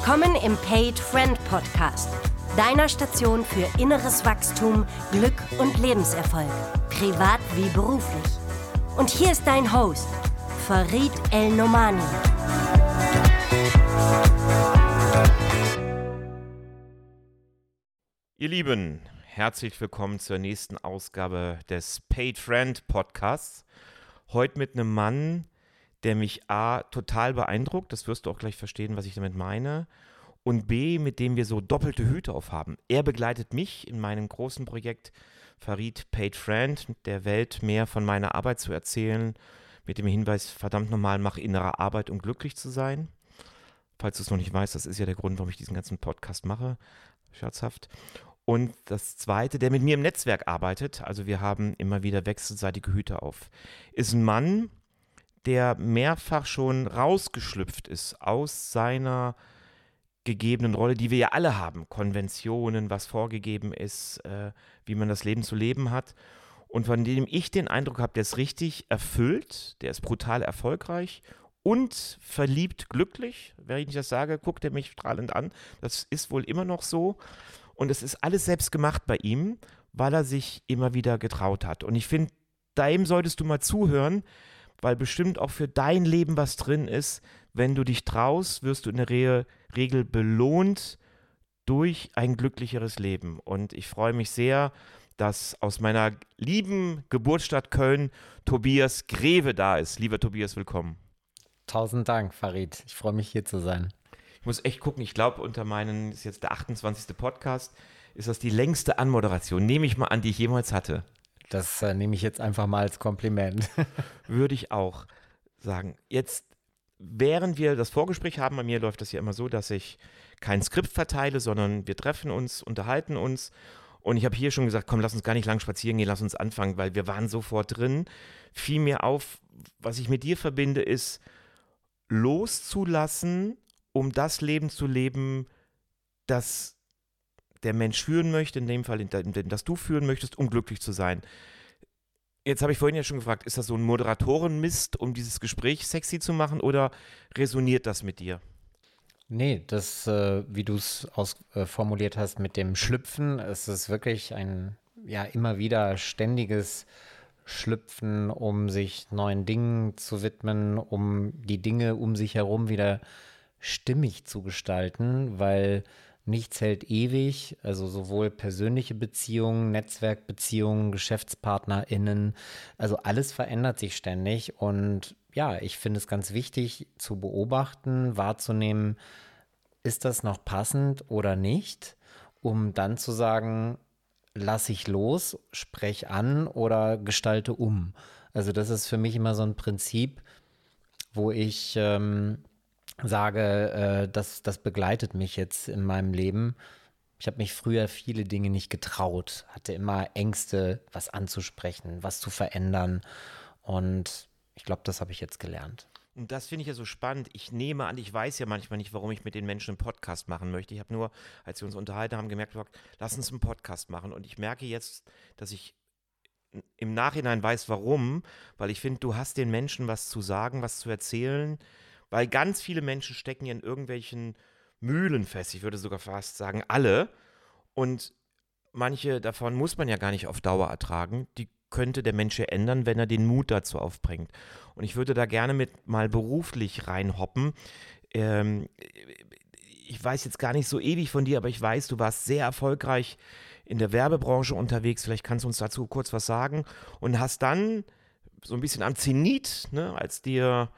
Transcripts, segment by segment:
Willkommen im Paid Friend Podcast, deiner Station für inneres Wachstum, Glück und Lebenserfolg, privat wie beruflich. Und hier ist dein Host, Farid El Nomani. Ihr Lieben, herzlich willkommen zur nächsten Ausgabe des Paid Friend Podcasts. Heute mit einem Mann, der mich A total beeindruckt, das wirst du auch gleich verstehen, was ich damit meine, und B, mit dem wir so doppelte Hüte aufhaben. Er begleitet mich in meinem großen Projekt Farid Paid Friend, der Welt mehr von meiner Arbeit zu erzählen, mit dem Hinweis, verdammt nochmal, mach innere Arbeit, um glücklich zu sein. Falls du es noch nicht weißt, das ist ja der Grund, warum ich diesen ganzen Podcast mache, scherzhaft. Und das zweite, der mit mir im Netzwerk arbeitet, also wir haben immer wieder wechselseitige Hüte auf, ist ein Mann, der mehrfach schon rausgeschlüpft ist aus seiner gegebenen Rolle, die wir ja alle haben. Konventionen, was vorgegeben ist, äh, wie man das Leben zu leben hat. Und von dem ich den Eindruck habe, der ist richtig erfüllt, der ist brutal erfolgreich und verliebt glücklich. Wenn ich das sage, guckt er mich strahlend an. Das ist wohl immer noch so. Und es ist alles selbst gemacht bei ihm, weil er sich immer wieder getraut hat. Und ich finde, dem solltest du mal zuhören, weil bestimmt auch für dein Leben was drin ist. Wenn du dich traust, wirst du in der Re Regel belohnt durch ein glücklicheres Leben. Und ich freue mich sehr, dass aus meiner lieben Geburtsstadt Köln Tobias Greve da ist. Lieber Tobias, willkommen. Tausend Dank, Farid. Ich freue mich hier zu sein. Ich muss echt gucken, ich glaube, unter meinen, ist jetzt der 28. Podcast, ist das die längste Anmoderation, nehme ich mal an, die ich jemals hatte. Das äh, nehme ich jetzt einfach mal als Kompliment. Würde ich auch sagen. Jetzt, während wir das Vorgespräch haben, bei mir läuft das ja immer so, dass ich kein Skript verteile, sondern wir treffen uns, unterhalten uns. Und ich habe hier schon gesagt, komm, lass uns gar nicht lang spazieren gehen, lass uns anfangen, weil wir waren sofort drin. Fiel mir auf, was ich mit dir verbinde, ist loszulassen, um das Leben zu leben, das der Mensch führen möchte, in dem Fall, in dem, das du führen möchtest, um glücklich zu sein. Jetzt habe ich vorhin ja schon gefragt, ist das so ein Moderatorenmist, um dieses Gespräch sexy zu machen oder resoniert das mit dir? Nee, das, äh, wie du es ausformuliert äh, hast mit dem Schlüpfen, es ist wirklich ein ja immer wieder ständiges Schlüpfen, um sich neuen Dingen zu widmen, um die Dinge um sich herum wieder stimmig zu gestalten, weil nichts hält ewig, also sowohl persönliche Beziehungen, Netzwerkbeziehungen, GeschäftspartnerInnen, also alles verändert sich ständig. Und ja, ich finde es ganz wichtig zu beobachten, wahrzunehmen, ist das noch passend oder nicht, um dann zu sagen, lasse ich los, spreche an oder gestalte um. Also das ist für mich immer so ein Prinzip, wo ich ähm, sage, äh, das, das begleitet mich jetzt in meinem Leben. Ich habe mich früher viele Dinge nicht getraut, hatte immer Ängste, was anzusprechen, was zu verändern. Und ich glaube, das habe ich jetzt gelernt. Und das finde ich ja so spannend. Ich nehme an, ich weiß ja manchmal nicht, warum ich mit den Menschen einen Podcast machen möchte. Ich habe nur, als wir uns unterhalten haben, gemerkt, lass uns einen Podcast machen. Und ich merke jetzt, dass ich im Nachhinein weiß, warum, weil ich finde, du hast den Menschen was zu sagen, was zu erzählen, weil ganz viele Menschen stecken ja in irgendwelchen Mühlen fest. Ich würde sogar fast sagen, alle. Und manche davon muss man ja gar nicht auf Dauer ertragen. Die könnte der Mensch ändern, wenn er den Mut dazu aufbringt. Und ich würde da gerne mit mal beruflich reinhoppen. Ähm, ich weiß jetzt gar nicht so ewig von dir, aber ich weiß, du warst sehr erfolgreich in der Werbebranche unterwegs. Vielleicht kannst du uns dazu kurz was sagen. Und hast dann so ein bisschen am Zenit, ne, als dir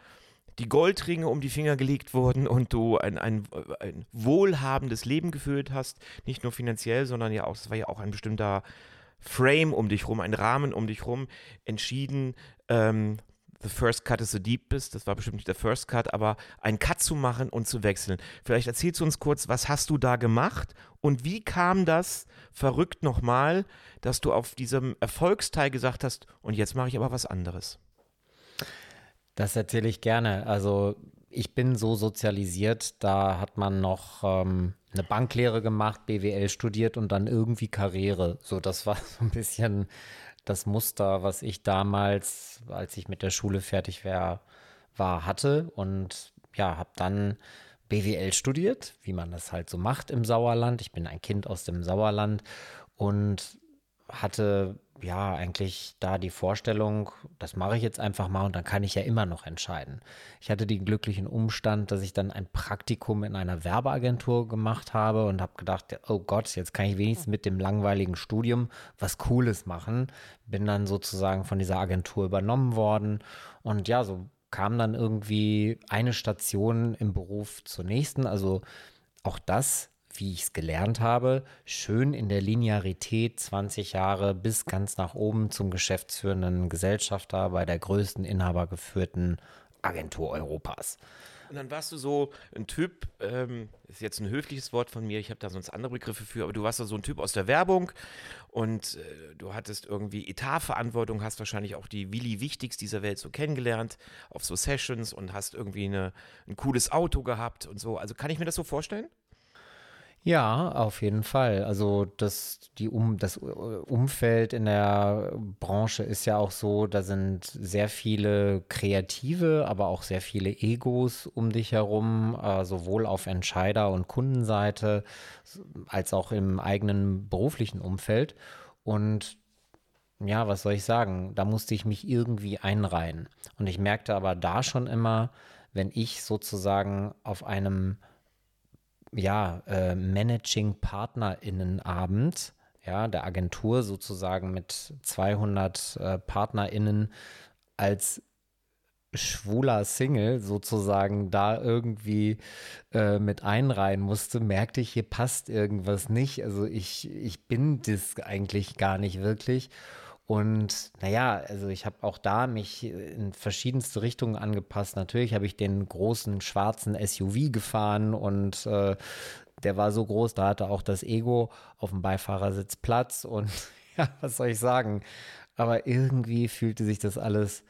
die Goldringe um die Finger gelegt wurden und du ein, ein, ein wohlhabendes Leben geführt hast, nicht nur finanziell, sondern ja auch, es war ja auch ein bestimmter Frame um dich rum, ein Rahmen um dich rum, entschieden, ähm, The First Cut is the Deepest, das war bestimmt nicht der First Cut, aber einen Cut zu machen und zu wechseln. Vielleicht erzählst du uns kurz, was hast du da gemacht und wie kam das, verrückt nochmal, dass du auf diesem Erfolgsteil gesagt hast, und jetzt mache ich aber was anderes? Das erzähle ich gerne. Also ich bin so sozialisiert, da hat man noch ähm, eine Banklehre gemacht, BWL studiert und dann irgendwie Karriere. So, das war so ein bisschen das Muster, was ich damals, als ich mit der Schule fertig wär, war, hatte. Und ja, habe dann BWL studiert, wie man das halt so macht im Sauerland. Ich bin ein Kind aus dem Sauerland und hatte ja eigentlich da die Vorstellung, das mache ich jetzt einfach mal und dann kann ich ja immer noch entscheiden. Ich hatte den glücklichen Umstand, dass ich dann ein Praktikum in einer Werbeagentur gemacht habe und habe gedacht, oh Gott, jetzt kann ich wenigstens mit dem langweiligen Studium was Cooles machen. Bin dann sozusagen von dieser Agentur übernommen worden und ja, so kam dann irgendwie eine Station im Beruf zur nächsten. Also auch das wie ich es gelernt habe, schön in der Linearität 20 Jahre bis ganz nach oben zum geschäftsführenden Gesellschafter bei der größten inhabergeführten Agentur Europas. Und dann warst du so ein Typ, ähm, ist jetzt ein höfliches Wort von mir, ich habe da sonst andere Begriffe für, aber du warst so ein Typ aus der Werbung und äh, du hattest irgendwie Etatverantwortung, hast wahrscheinlich auch die Willi Wichtigs dieser Welt so kennengelernt auf so Sessions und hast irgendwie eine, ein cooles Auto gehabt und so. Also kann ich mir das so vorstellen? Ja, auf jeden Fall. Also das, die um, das äh, Umfeld in der Branche ist ja auch so, da sind sehr viele Kreative, aber auch sehr viele Egos um dich herum, äh, sowohl auf Entscheider- und Kundenseite als auch im eigenen beruflichen Umfeld. Und ja, was soll ich sagen? Da musste ich mich irgendwie einreihen. Und ich merkte aber da schon immer, wenn ich sozusagen auf einem ja, äh, Managing PartnerInnenabend, ja, der Agentur sozusagen mit 200 äh, PartnerInnen als schwuler Single sozusagen da irgendwie äh, mit einreihen musste, merkte ich, hier passt irgendwas nicht. Also ich, ich bin das eigentlich gar nicht wirklich. Und naja, also ich habe auch da mich in verschiedenste Richtungen angepasst. Natürlich habe ich den großen schwarzen SUV gefahren und äh, der war so groß, da hatte auch das Ego auf dem Beifahrersitz Platz. Und ja, was soll ich sagen? Aber irgendwie fühlte sich das alles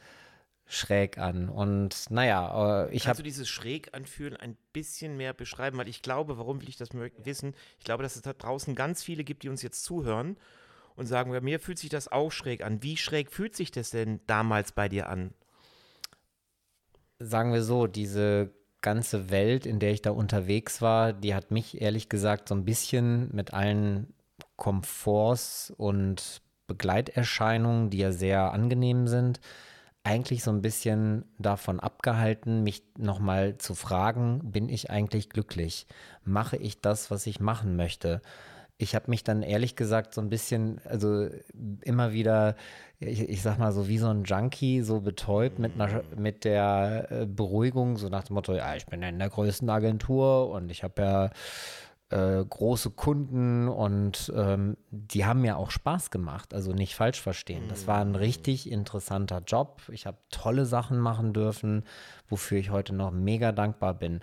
schräg an. Und naja, äh, ich habe. Kannst du dieses schräg anfühlen ein bisschen mehr beschreiben? Weil ich glaube, warum will ich das wissen? Ich glaube, dass es da draußen ganz viele gibt, die uns jetzt zuhören und sagen, bei mir fühlt sich das auch schräg an. Wie schräg fühlt sich das denn damals bei dir an? Sagen wir so, diese ganze Welt, in der ich da unterwegs war, die hat mich ehrlich gesagt so ein bisschen mit allen Komforts und Begleiterscheinungen, die ja sehr angenehm sind, eigentlich so ein bisschen davon abgehalten, mich nochmal zu fragen, bin ich eigentlich glücklich? Mache ich das, was ich machen möchte? Ich habe mich dann ehrlich gesagt so ein bisschen, also immer wieder, ich, ich sag mal so wie so ein Junkie, so betäubt mit, einer, mit der äh, Beruhigung, so nach dem Motto, ja, ich bin in der größten Agentur und ich habe ja äh, große Kunden und ähm, die haben mir auch Spaß gemacht, also nicht falsch verstehen. Das war ein richtig interessanter Job. Ich habe tolle Sachen machen dürfen, wofür ich heute noch mega dankbar bin.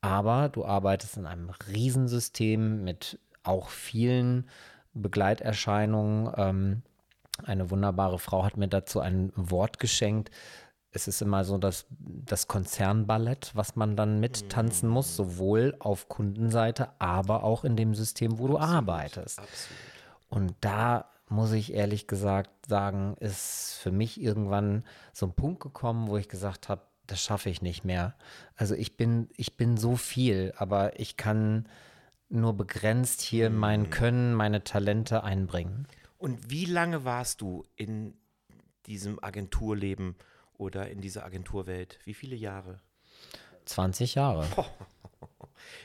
Aber du arbeitest in einem Riesensystem mit auch vielen Begleiterscheinungen. Ähm, eine wunderbare Frau hat mir dazu ein Wort geschenkt. Es ist immer so das, das Konzernballett, was man dann mittanzen muss, sowohl auf Kundenseite, aber auch in dem System, wo absolut, du arbeitest. Absolut. Und da muss ich ehrlich gesagt sagen, ist für mich irgendwann so ein Punkt gekommen, wo ich gesagt habe, das schaffe ich nicht mehr. Also ich bin, ich bin so viel, aber ich kann nur begrenzt hier mein mhm. Können, meine Talente einbringen. Und wie lange warst du in diesem Agenturleben oder in dieser Agenturwelt? Wie viele Jahre? 20 Jahre.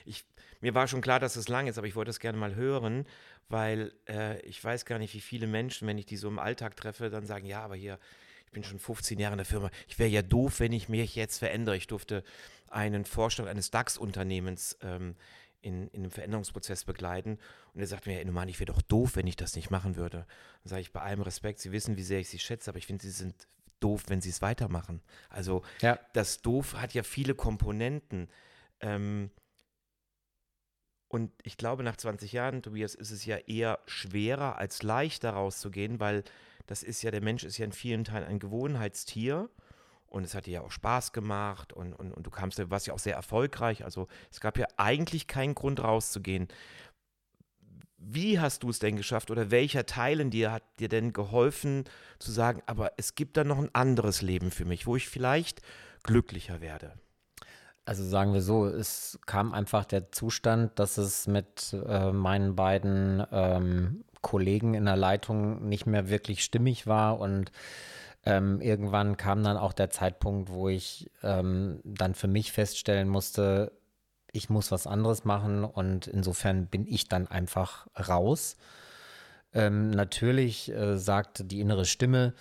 Ich, mir war schon klar, dass es lang ist, aber ich wollte es gerne mal hören, weil äh, ich weiß gar nicht, wie viele Menschen, wenn ich die so im Alltag treffe, dann sagen, ja, aber hier, ich bin schon 15 Jahre in der Firma. Ich wäre ja doof, wenn ich mich jetzt verändere. Ich durfte einen Vorstand eines DAX-Unternehmens ähm, in, in einem Veränderungsprozess begleiten. Und er sagt mir, ja, Mann, ich wäre doch doof, wenn ich das nicht machen würde. Dann sage ich, bei allem Respekt, Sie wissen, wie sehr ich Sie schätze, aber ich finde, Sie sind doof, wenn Sie es weitermachen. Also ja. das Doof hat ja viele Komponenten. Ähm, und ich glaube, nach 20 Jahren, Tobias, ist es ja eher schwerer als leichter rauszugehen, weil das ist ja, der Mensch ist ja in vielen Teilen ein Gewohnheitstier. Und es hat dir ja auch Spaß gemacht und, und, und du kamst, du warst ja auch sehr erfolgreich. Also es gab ja eigentlich keinen Grund rauszugehen. Wie hast du es denn geschafft oder welcher Teil in dir hat dir denn geholfen zu sagen, aber es gibt da noch ein anderes Leben für mich, wo ich vielleicht glücklicher werde? Also sagen wir so, es kam einfach der Zustand, dass es mit äh, meinen beiden ähm, Kollegen in der Leitung nicht mehr wirklich stimmig war und ähm, irgendwann kam dann auch der Zeitpunkt, wo ich ähm, dann für mich feststellen musste, ich muss was anderes machen und insofern bin ich dann einfach raus. Ähm, natürlich äh, sagt die innere Stimme,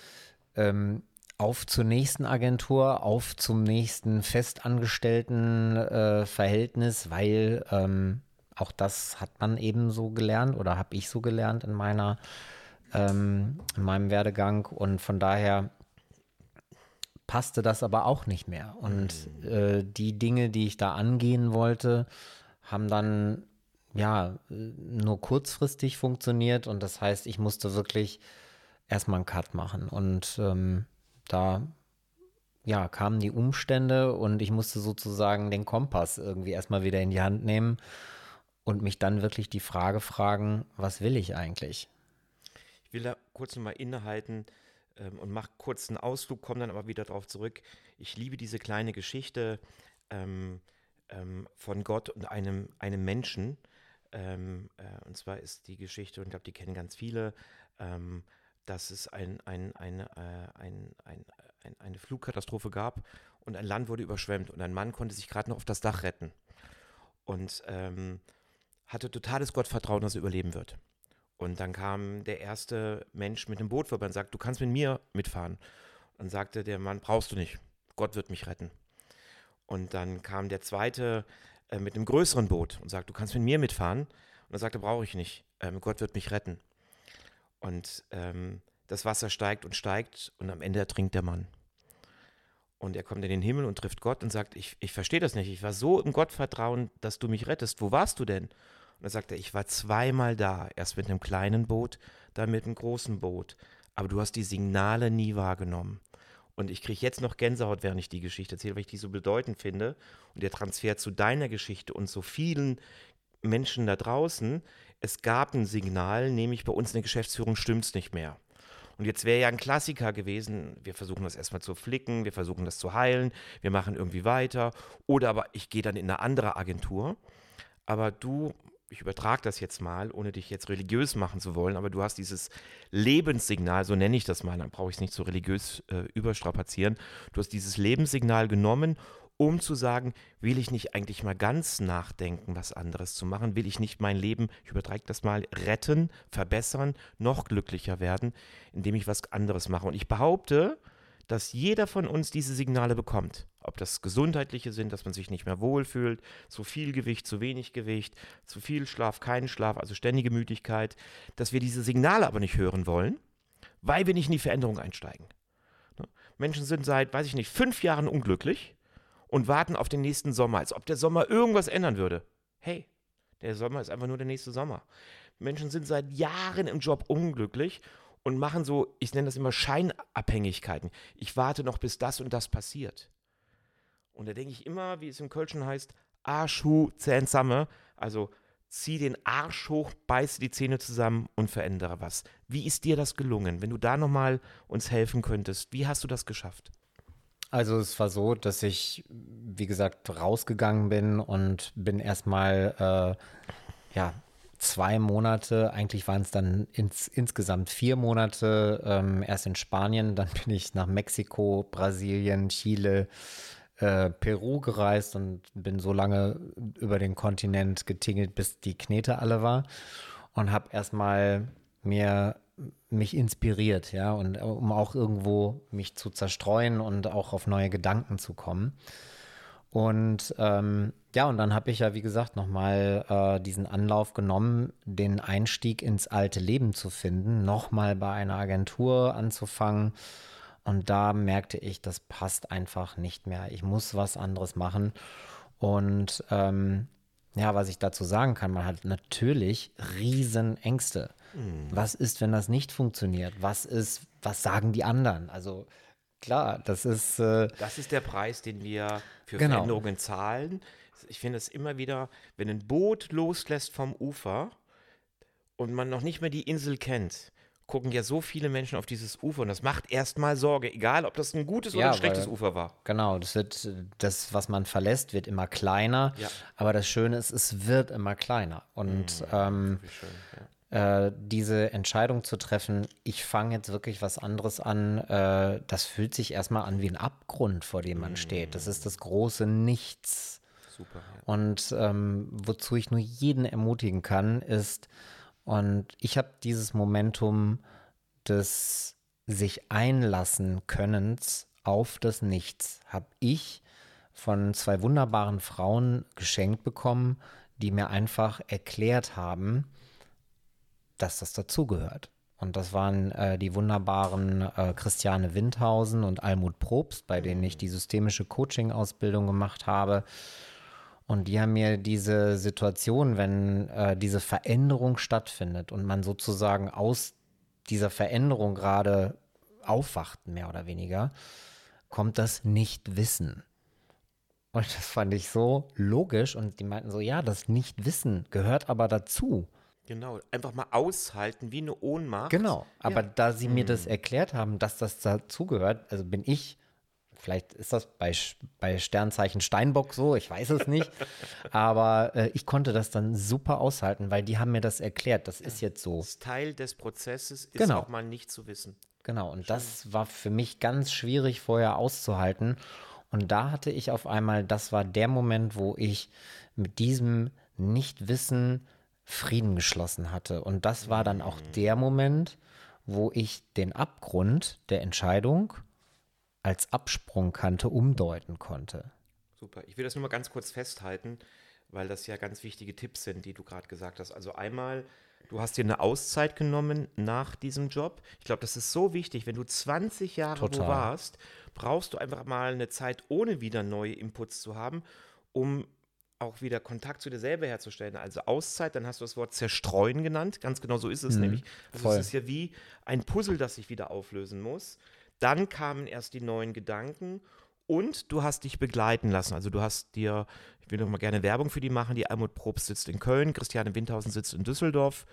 ähm, auf zur nächsten Agentur, auf zum nächsten festangestellten äh, Verhältnis, weil ähm, auch das hat man eben so gelernt oder habe ich so gelernt in meiner ähm, in meinem Werdegang und von daher passte das aber auch nicht mehr. Und äh, die Dinge, die ich da angehen wollte, haben dann ja nur kurzfristig funktioniert und das heißt, ich musste wirklich erstmal einen Cut machen und ähm, da ja, kamen die Umstände und ich musste sozusagen den Kompass irgendwie erstmal wieder in die Hand nehmen und mich dann wirklich die Frage fragen, was will ich eigentlich? Kurz nochmal innehalten ähm, und mache kurz einen Ausflug, komme dann aber wieder darauf zurück. Ich liebe diese kleine Geschichte ähm, ähm, von Gott und einem, einem Menschen. Ähm, äh, und zwar ist die Geschichte, und ich glaube, die kennen ganz viele, ähm, dass es ein, ein, ein, äh, ein, ein, ein, eine Flugkatastrophe gab und ein Land wurde überschwemmt und ein Mann konnte sich gerade noch auf das Dach retten und ähm, hatte totales Gottvertrauen, dass er überleben wird. Und dann kam der erste Mensch mit einem Boot vorbei und sagte, du kannst mit mir mitfahren. Und sagte der Mann, brauchst du nicht, Gott wird mich retten. Und dann kam der zweite äh, mit einem größeren Boot und sagte, du kannst mit mir mitfahren. Und er sagte, brauche ich nicht, ähm, Gott wird mich retten. Und ähm, das Wasser steigt und steigt und am Ende ertrinkt der Mann. Und er kommt in den Himmel und trifft Gott und sagt, ich, ich verstehe das nicht. Ich war so im Gottvertrauen, dass du mich rettest. Wo warst du denn? Und er sagte, ich war zweimal da. Erst mit einem kleinen Boot, dann mit einem großen Boot. Aber du hast die Signale nie wahrgenommen. Und ich kriege jetzt noch Gänsehaut, während ich die Geschichte erzähle, weil ich die so bedeutend finde. Und der Transfer zu deiner Geschichte und so vielen Menschen da draußen es gab ein Signal, nämlich bei uns in der Geschäftsführung stimmt es nicht mehr. Und jetzt wäre ja ein Klassiker gewesen, wir versuchen das erstmal zu flicken, wir versuchen das zu heilen, wir machen irgendwie weiter. Oder aber ich gehe dann in eine andere Agentur. Aber du, ich übertrage das jetzt mal, ohne dich jetzt religiös machen zu wollen, aber du hast dieses Lebenssignal, so nenne ich das mal, dann brauche ich es nicht so religiös äh, überstrapazieren. Du hast dieses Lebenssignal genommen um zu sagen, will ich nicht eigentlich mal ganz nachdenken, was anderes zu machen? Will ich nicht mein Leben, ich übertreibe das mal, retten, verbessern, noch glücklicher werden, indem ich was anderes mache? Und ich behaupte, dass jeder von uns diese Signale bekommt. Ob das gesundheitliche sind, dass man sich nicht mehr wohlfühlt, zu viel Gewicht, zu wenig Gewicht, zu viel Schlaf, keinen Schlaf, also ständige Müdigkeit, dass wir diese Signale aber nicht hören wollen, weil wir nicht in die Veränderung einsteigen. Ne? Menschen sind seit, weiß ich nicht, fünf Jahren unglücklich und warten auf den nächsten Sommer, als ob der Sommer irgendwas ändern würde. Hey, der Sommer ist einfach nur der nächste Sommer. Menschen sind seit Jahren im Job unglücklich und machen so, ich nenne das immer Scheinabhängigkeiten. Ich warte noch, bis das und das passiert. Und da denke ich immer, wie es im Kölschen heißt, Arschhu zähnsame, also zieh den Arsch hoch, beiße die Zähne zusammen und verändere was. Wie ist dir das gelungen? Wenn du da nochmal uns helfen könntest, wie hast du das geschafft? Also es war so, dass ich, wie gesagt, rausgegangen bin und bin erstmal, äh, ja, zwei Monate, eigentlich waren es dann ins, insgesamt vier Monate, ähm, erst in Spanien, dann bin ich nach Mexiko, Brasilien, Chile, äh, Peru gereist und bin so lange über den Kontinent getingelt, bis die Knete alle war und habe erstmal mir mich inspiriert, ja, und äh, um auch irgendwo mich zu zerstreuen und auch auf neue Gedanken zu kommen. Und ähm, ja, und dann habe ich ja, wie gesagt, nochmal äh, diesen Anlauf genommen, den Einstieg ins alte Leben zu finden, nochmal bei einer Agentur anzufangen. Und da merkte ich, das passt einfach nicht mehr. Ich muss was anderes machen. Und ähm, ja, was ich dazu sagen kann, man hat natürlich Riesenängste. Mhm. Was ist, wenn das nicht funktioniert? Was ist, was sagen die anderen? Also klar, das ist. Äh, das ist der Preis, den wir für genau. Veränderungen zahlen. Ich finde es immer wieder, wenn ein Boot loslässt vom Ufer und man noch nicht mehr die Insel kennt, gucken ja so viele Menschen auf dieses Ufer und das macht erstmal Sorge, egal ob das ein gutes oder Ja, ein schlechtes weil- Ufer war. Genau, das wird, das, was man verlässt, wird immer kleiner. Ja. Aber das Schöne ist, es wird immer kleiner. Und ähm, Wie schön. Ja. Äh, diese Entscheidung zu treffen, ich fange jetzt wirklich was anderes an, äh, das fühlt sich erstmal an wie ein Abgrund, vor dem man steht. Das ist das große Nichts. Super. Ja. Und ähm, wozu ich nur jeden ermutigen kann, ist, und ich habe dieses Momentum des sich einlassen Könnens auf das Nichts, habe ich von zwei wunderbaren Frauen geschenkt bekommen, die mir einfach erklärt haben, dass das dazugehört. Und das waren äh, die wunderbaren äh, Christiane Windhausen und Almut Probst, bei denen ich die systemische Coaching-Ausbildung gemacht habe. Und die haben mir diese Situation, wenn äh, diese Veränderung stattfindet und man sozusagen aus dieser Veränderung gerade aufwacht, mehr oder weniger, kommt das Nichtwissen. Und das fand ich so logisch. Und die meinten so, ja, das Nichtwissen gehört aber dazu. Genau, einfach mal aushalten, wie eine Ohnmacht. Genau, aber Ja. da sie mir das erklärt haben, dass das dazugehört, also bin ich, vielleicht ist das bei, bei Sternzeichen Steinbock so, ich weiß es nicht, aber äh, ich konnte das dann super aushalten, weil die haben mir das erklärt, das ist jetzt so. Das Teil des Prozesses ist Genau. auch mal nicht zu wissen. Genau, und das war für mich ganz schwierig vorher auszuhalten. Und da hatte ich auf einmal, das war der Moment, wo ich mit diesem Nichtwissen Frieden geschlossen hatte. Und das war dann auch der Moment, wo ich den Abgrund der Entscheidung als Absprungkante umdeuten konnte. Super. Ich will das nur mal ganz kurz festhalten, weil das ja ganz wichtige Tipps sind, die du gerade gesagt hast. Also einmal, du hast dir eine Auszeit genommen nach diesem Job. Ich glaube, das ist so wichtig. Wenn du 20 Jahre wo Total. warst, brauchst du einfach mal eine Zeit, ohne wieder neue Inputs zu haben, um auch wieder Kontakt zu dir selber herzustellen. Also Auszeit, dann hast du das Wort zerstreuen genannt. Ganz genau so ist es nämlich. Also voll. es ist ja wie ein Puzzle, das sich wieder auflösen muss. Dann kamen erst die neuen Gedanken und du hast dich begleiten lassen. Also du hast dir, ich will noch mal gerne Werbung für die machen, die Almut Probst sitzt in Köln, Christiane Windhausen sitzt in Düsseldorf.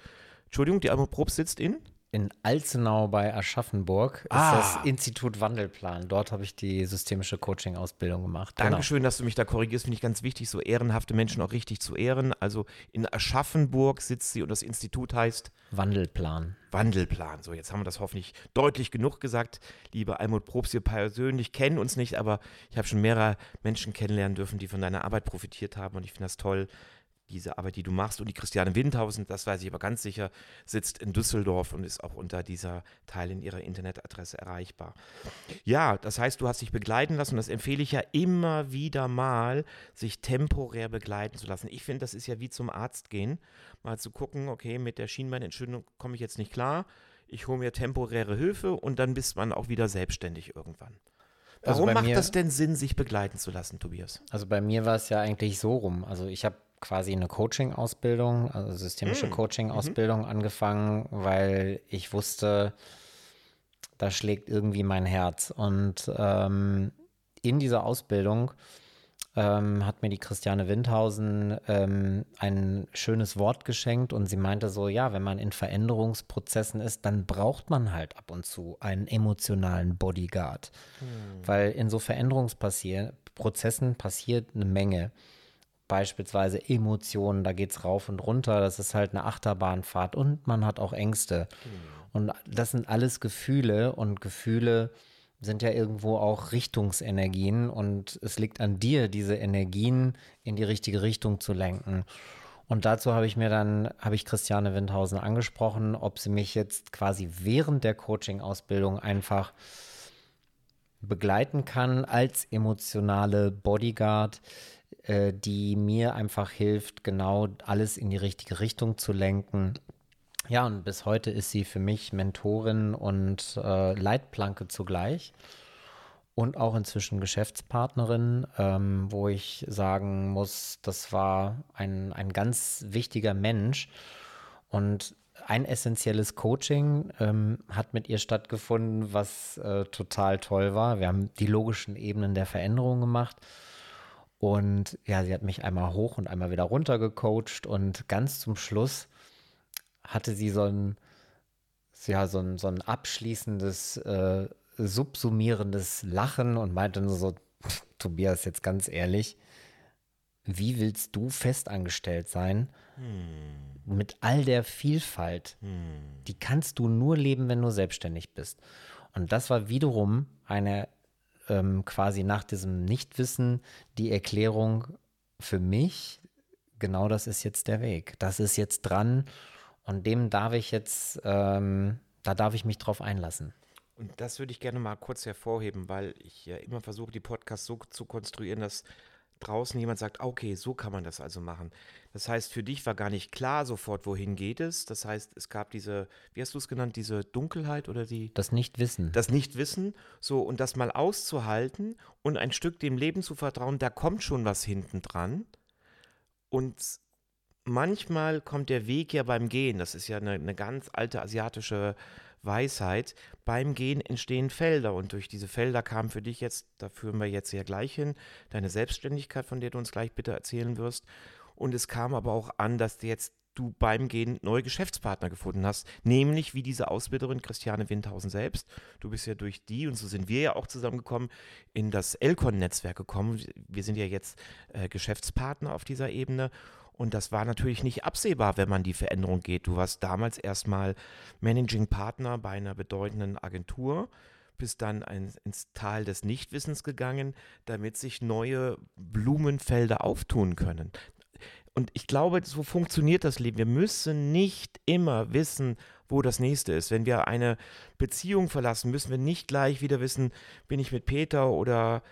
Entschuldigung, die Almut Probst sitzt in? In Alzenau bei Aschaffenburg ist Ah. das Institut Wandelplan. Dort habe ich die systemische Coaching-Ausbildung gemacht. Genau. Dankeschön, dass du mich da korrigierst, finde ich ganz wichtig, so ehrenhafte Menschen auch richtig zu ehren. Also in Aschaffenburg sitzt sie und das Institut heißt Wandelplan. Wandelplan. So, jetzt haben wir das hoffentlich deutlich genug gesagt. Liebe Almut Probst, wir persönlich kennen uns nicht, aber ich habe schon mehrere Menschen kennenlernen dürfen, die von deiner Arbeit profitiert haben und ich finde das toll, diese Arbeit, die du machst. Und die Christiane Windhausen, das weiß ich aber ganz sicher, sitzt in Düsseldorf und ist auch unter dieser Teil in ihrer Internetadresse erreichbar. Ja, das heißt, du hast dich begleiten lassen und das empfehle ich ja immer wieder mal, sich temporär begleiten zu lassen. Ich finde, das ist ja wie zum Arzt gehen, mal zu gucken, okay, mit der Schienbeinentzündung komme ich jetzt nicht klar. Ich hole mir temporäre Hilfe und dann bist man auch wieder selbstständig irgendwann. Also Warum bei macht mir- das denn Sinn, sich begleiten zu lassen, Tobias? Also bei mir war es ja eigentlich so rum. Also ich habe quasi eine Coaching-Ausbildung, also systemische Mm, Coaching-Ausbildung angefangen, weil ich wusste, da schlägt irgendwie mein Herz. Und ähm, in dieser Ausbildung ähm, hat mir die Christiane Windhausen ähm, ein schönes Wort geschenkt und sie meinte so, ja, wenn man in Veränderungsprozessen ist, dann braucht man halt ab und zu einen emotionalen Bodyguard. Weil in so Veränderungsprozessen passiert eine Menge. Beispielsweise Emotionen, da geht es rauf und runter, das ist halt eine Achterbahnfahrt und man hat auch Ängste. Und das sind alles Gefühle und Gefühle sind ja irgendwo auch Richtungsenergien und es liegt an dir, diese Energien in die richtige Richtung zu lenken. Und dazu habe ich mir dann, habe ich Christiane Windhausen angesprochen, ob sie mich jetzt quasi während der Coaching-Ausbildung einfach begleiten kann als emotionale Bodyguard, äh, die mir einfach hilft, genau alles in die richtige Richtung zu lenken. Ja, und bis heute ist sie für mich Mentorin und äh, Leitplanke zugleich. Und auch inzwischen Geschäftspartnerin, ähm, wo ich sagen muss, das war ein, ein ganz wichtiger Mensch. Und ein essentielles Coaching ähm, hat mit ihr stattgefunden, was äh, total toll war. Wir haben die logischen Ebenen der Veränderung gemacht. Und ja, sie hat mich einmal hoch und einmal wieder runter gecoacht. Und ganz zum Schluss hatte sie so ein, ja so ein, so ein abschließendes, äh, subsumierendes Lachen und meinte nur so, Tobias, jetzt ganz ehrlich, wie willst du festangestellt sein hm. mit all der Vielfalt? Hm. Die kannst du nur leben, wenn du selbstständig bist. Und das war wiederum eine ähm, quasi nach diesem Nichtwissen die Erklärung für mich, genau das ist jetzt der Weg. Das ist jetzt dran und dem darf ich jetzt, ähm, da darf ich mich drauf einlassen. Und das würde ich gerne mal kurz hervorheben, weil ich ja immer versuche, die Podcasts so zu konstruieren, dass draußen jemand sagt, okay, so kann man das also machen. Das heißt, für dich war gar nicht klar sofort, wohin geht es. Das heißt, es gab diese, wie hast du es genannt, diese Dunkelheit oder die? Das Nichtwissen. Das Nichtwissen. So, und das mal auszuhalten und ein Stück dem Leben zu vertrauen, da kommt schon was hinten dran. Und manchmal kommt der Weg ja beim Gehen. Das ist ja eine, eine ganz alte asiatische Weisheit. Beim Gehen entstehen Felder und durch diese Felder kam für dich jetzt, da führen wir jetzt ja gleich hin, deine Selbstständigkeit, von der du uns gleich bitte erzählen wirst. Und es kam aber auch an, dass du jetzt du beim Gehen neue Geschäftspartner gefunden hast, nämlich wie diese Ausbilderin Christiane Windhausen selbst. Du bist ja durch die, und so sind wir ja auch zusammengekommen, in das Elcon-Netzwerk gekommen. Wir sind ja jetzt äh, Geschäftspartner auf dieser Ebene und das war natürlich nicht absehbar, wenn man die Veränderung geht. Du warst damals erstmal Managing Partner bei einer bedeutenden Agentur, bist dann ein, ins Tal des Nichtwissens gegangen, damit sich neue Blumenfelder auftun können. Und ich glaube, so funktioniert das Leben. Wir müssen nicht immer wissen, wo das nächste ist. Wenn wir eine Beziehung verlassen, müssen wir nicht gleich wieder wissen, bin ich mit Peter oder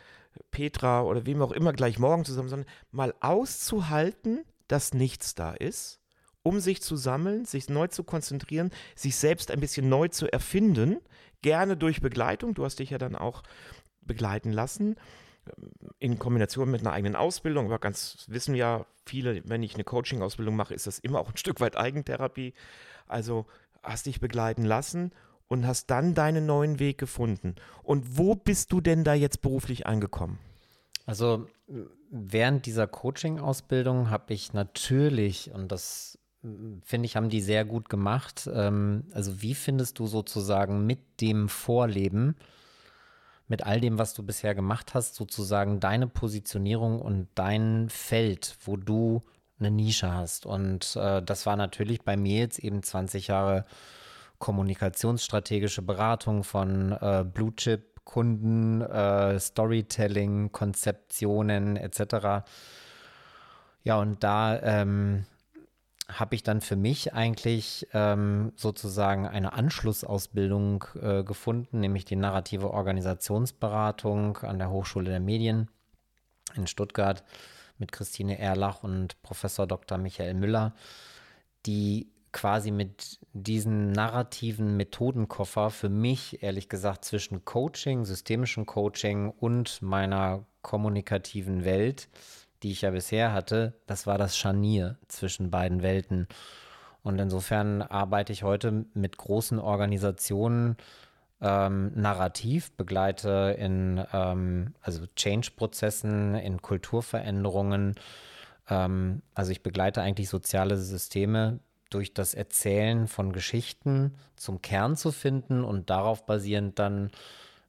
Petra oder wem auch immer gleich morgen zusammen, sondern mal auszuhalten, dass nichts da ist, um sich zu sammeln, sich neu zu konzentrieren, sich selbst ein bisschen neu zu erfinden, gerne durch Begleitung. Du hast dich ja dann auch begleiten lassen in Kombination mit einer eigenen Ausbildung, aber ganz wissen ja viele, wenn ich eine Coaching-Ausbildung mache, ist das immer auch ein Stück weit Eigentherapie. Also hast dich begleiten lassen und hast dann deinen neuen Weg gefunden. Und wo bist du denn da jetzt beruflich angekommen? Also während dieser Coaching-Ausbildung habe ich natürlich, und das finde ich, haben die sehr gut gemacht, ähm, also wie findest du sozusagen mit dem Vorleben, mit all dem, was du bisher gemacht hast, sozusagen deine Positionierung und dein Feld, wo du eine Nische hast. Und äh, das war natürlich bei mir jetzt eben 20 Jahre kommunikationsstrategische Beratung von äh, Blue Chip Kunden, äh, Storytelling, Konzeptionen etc. Ja, und da ähm, habe ich dann für mich eigentlich ähm, sozusagen eine Anschlussausbildung äh, gefunden, nämlich die narrative Organisationsberatung an der Hochschule der Medien in Stuttgart mit Christine Erlach und Professor Dr. Michael Müller, die quasi mit diesem narrativen Methodenkoffer für mich, ehrlich gesagt, zwischen Coaching, systemischem Coaching und meiner kommunikativen Welt, die ich ja bisher hatte, das war das Scharnier zwischen beiden Welten. Und insofern arbeite ich heute mit großen Organisationen ähm, narrativ, begleite in ähm, also Change-Prozessen, in Kulturveränderungen. Ähm, also ich begleite eigentlich soziale Systeme, durch das Erzählen von Geschichten zum Kern zu finden und darauf basierend dann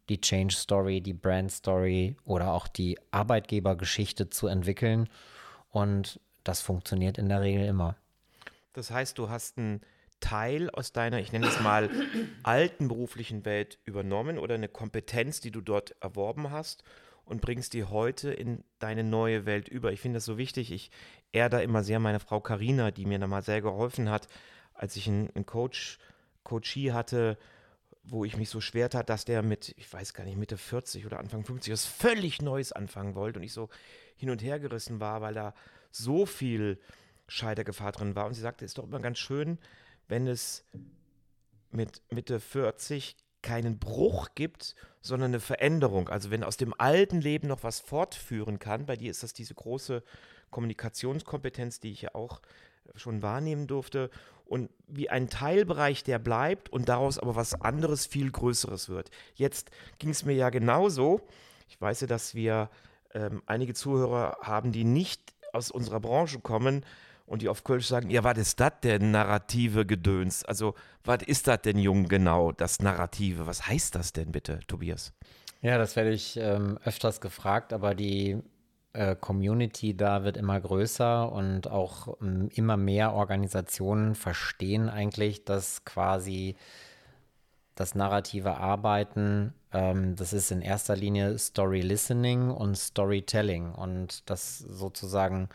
die Change Story, die Brand Story oder auch die Arbeitgebergeschichte zu entwickeln. Und das funktioniert in der Regel immer. Das heißt, du hast einen Teil aus deiner, ich nenne es mal, alten beruflichen Welt übernommen oder eine Kompetenz, die du dort erworben hast und bringst die heute in deine neue Welt über. Ich finde das so wichtig. Ich ehre da immer sehr meine Frau Karina, die mir da mal sehr geholfen hat, als ich einen, einen Coach, Coachie hatte, wo ich mich so schwer tat, dass der mit, ich weiß gar nicht, Mitte 40 oder Anfang 50 was völlig Neues anfangen wollte und ich so hin und her gerissen war, weil da so viel Scheitergefahr drin war. Und sie sagte, es ist doch immer ganz schön, wenn es mit Mitte 40 keinen Bruch gibt, sondern eine Veränderung. Also wenn aus dem alten Leben noch was fortführen kann, bei dir ist das diese große Kommunikationskompetenz, die ich ja auch schon wahrnehmen durfte, und wie ein Teilbereich, der bleibt und daraus aber was anderes, viel Größeres wird. Jetzt ging es mir ja genauso. Ich weiß ja, dass wir ähm, einige Zuhörer haben, die nicht aus unserer Branche kommen und die auf Kölsch sagen, ja, was ist das denn, narrative Gedöns? Also, was ist das denn, Jung, genau, das Narrative? Was heißt das denn bitte, Tobias? Ja, das werde ich ähm, öfters gefragt, aber die äh, Community da wird immer größer und auch ähm, immer mehr Organisationen verstehen eigentlich, dass quasi das narrative Arbeiten, ähm, das ist in erster Linie Story Listening und Storytelling und das sozusagen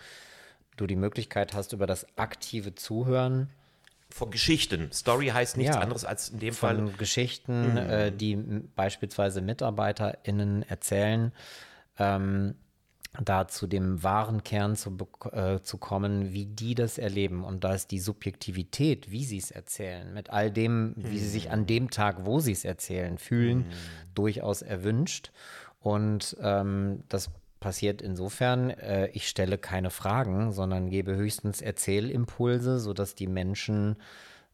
du die Möglichkeit hast, über das aktive Zuhören von Geschichten. Story heißt nichts Ja, anderes als in dem von Fall. Geschichten, äh, die beispielsweise MitarbeiterInnen erzählen, ähm, da zu dem wahren Kern zu, äh, zu kommen, wie die das erleben. Und da ist die Subjektivität, wie sie es erzählen, mit all dem, wie sie sich an dem Tag, wo sie es erzählen, fühlen, durchaus erwünscht. Und ähm, das passiert insofern, äh, ich stelle keine Fragen, sondern gebe höchstens Erzählimpulse, sodass die Menschen